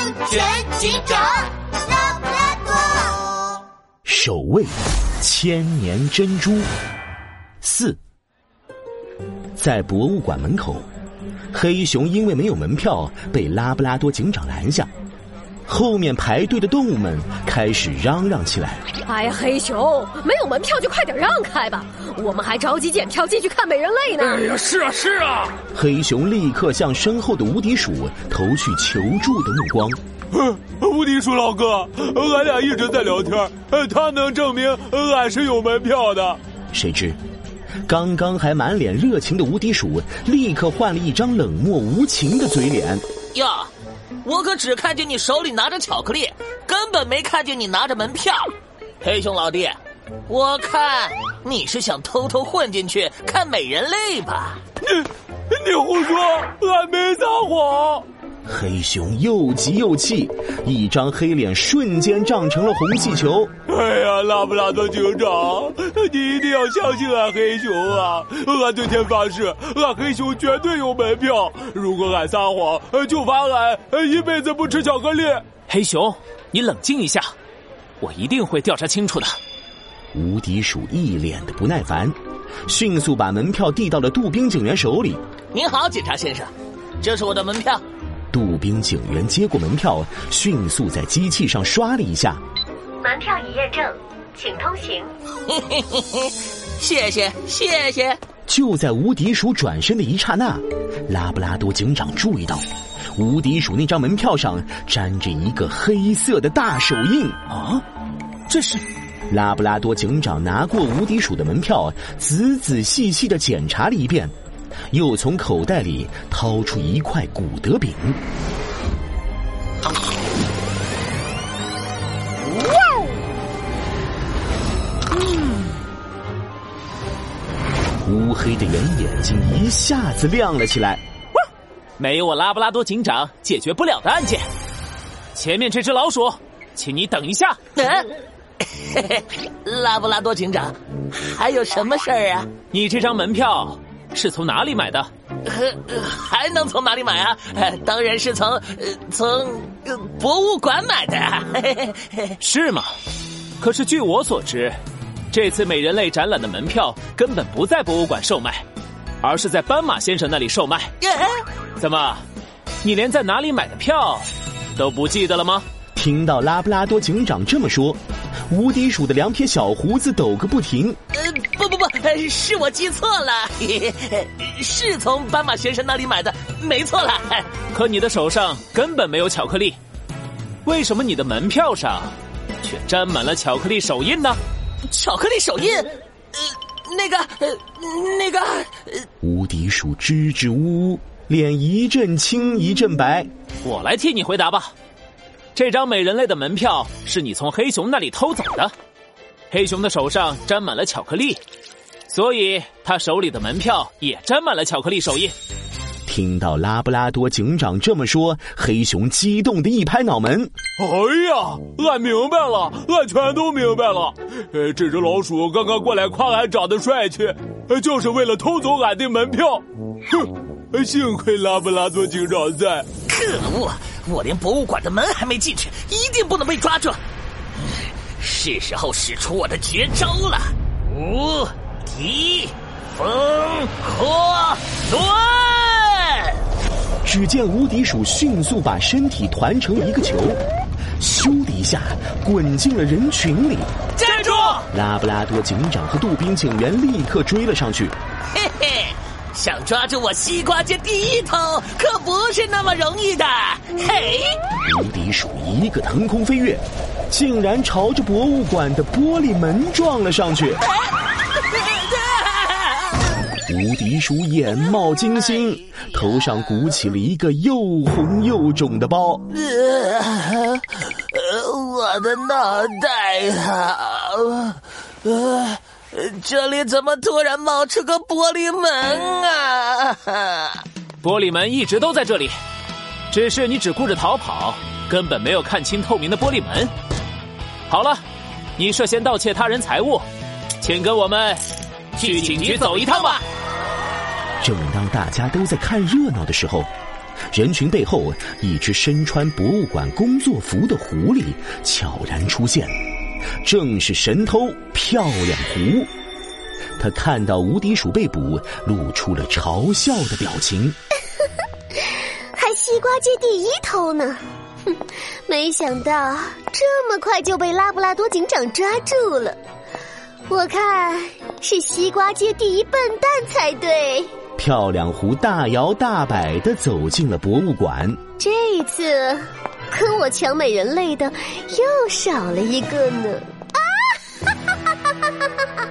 安全警长拉布拉多，守卫千年珍珠。四，在博物馆门口，黑熊因为没有门票被拉布拉多警长拦下。后面排队的动物们开始嚷嚷起来：“哎呀，黑熊，没有门票就快点让开吧，我们还着急检票进去看美人泪呢！”哎呀，是啊，是啊！黑熊立刻向身后的无敌鼠投去求助的目光。无敌鼠老哥，俺俩一直在聊天，他能证明俺是有门票的。谁知，刚刚还满脸热情的无敌鼠，立刻换了一张冷漠无情的嘴脸。哟。我可只看见你手里拿着巧克力，根本没看见你拿着门票。黑熊老弟，我看你是想偷偷混进去看美人泪吧？你你胡说，俺没撒谎。黑熊又急又气，一张黑脸瞬间胀成了红气球。哎呀，拉布拉多警长，你一定要相信俺黑熊啊！俺对天发誓，俺黑熊绝对有门票。如果俺撒谎，就罚俺一辈子不吃巧克力。黑熊，你冷静一下，我一定会调查清楚的。无敌鼠一脸的不耐烦，迅速把门票递到了杜宾警员手里。您好，警察先生，这是我的门票。杜宾警员接过门票，迅速在机器上刷了一下，门票已验证，请通行。谢谢谢谢。就在无敌鼠转身的一刹那，拉布拉多警长注意到，无敌鼠那张门票上粘着一个黑色的大手印。啊，这是？拉布拉多警长拿过无敌鼠的门票，仔仔细细的检查了一遍。又从口袋里掏出一块古德饼。乌黑的圆眼睛一下子亮了起来。没有我拉布拉多警长解决不了的案件。前面这只老鼠，请你等一下。嗯，拉布拉多警长，还有什么事儿啊？你这张门票。是从哪里买的？还能从哪里买啊？当然是从从博物馆买的。是吗？可是据我所知，这次美人类展览的门票根本不在博物馆售卖，而是在斑马先生那里售卖。怎么，你连在哪里买的票都不记得了吗？听到拉布拉多警长这么说。无敌鼠的两撇小胡子抖个不停。呃，不不不，是我记错了，是从斑马先生那里买的，没错了。可你的手上根本没有巧克力，为什么你的门票上却沾满了巧克力手印呢？巧克力手印？呃，那个，呃，那个……呃无敌鼠支支吾吾，脸一阵青一阵白。我来替你回答吧。这张美人类的门票是你从黑熊那里偷走的，黑熊的手上沾满了巧克力，所以他手里的门票也沾满了巧克力手印。听到拉布拉多警长这么说，黑熊激动的一拍脑门：“哎呀，俺明白了，俺全都明白了。呃，这只老鼠刚刚过来夸俺长得帅气，就是为了偷走俺的门票。哼，幸亏拉布拉多警长在。可恶！”我连博物馆的门还没进去，一定不能被抓住。是时候使出我的绝招了！无敌风火轮！只见无敌鼠迅速把身体团成一个球，咻的一下滚进了人群里。站住！拉布拉多警长和杜宾警员立刻追了上去。嘿嘿。想抓住我西瓜界第一头，可不是那么容易的。嘿，无敌鼠一个腾空飞跃，竟然朝着博物馆的玻璃门撞了上去。无敌鼠眼冒金星，头上鼓起了一个又红又肿的包。呃我的脑袋啊！呃。这里怎么突然冒出个玻璃门啊？玻璃门一直都在这里，只是你只顾着逃跑，根本没有看清透明的玻璃门。好了，你涉嫌盗窃他人财物，请跟我们去警局走一趟吧。正当大家都在看热闹的时候，人群背后，一只身穿博物馆工作服的狐狸悄然出现，正是神偷漂亮狐。他看到无敌鼠被捕，露出了嘲笑的表情。还西瓜界第一偷呢！哼，没想到这么快就被拉布拉多警长抓住了。我看是西瓜界第一笨蛋才对。漂亮狐大摇大摆的走进了博物馆。这一次跟我抢美人类的又少了一个呢！啊！哈哈哈哈哈哈！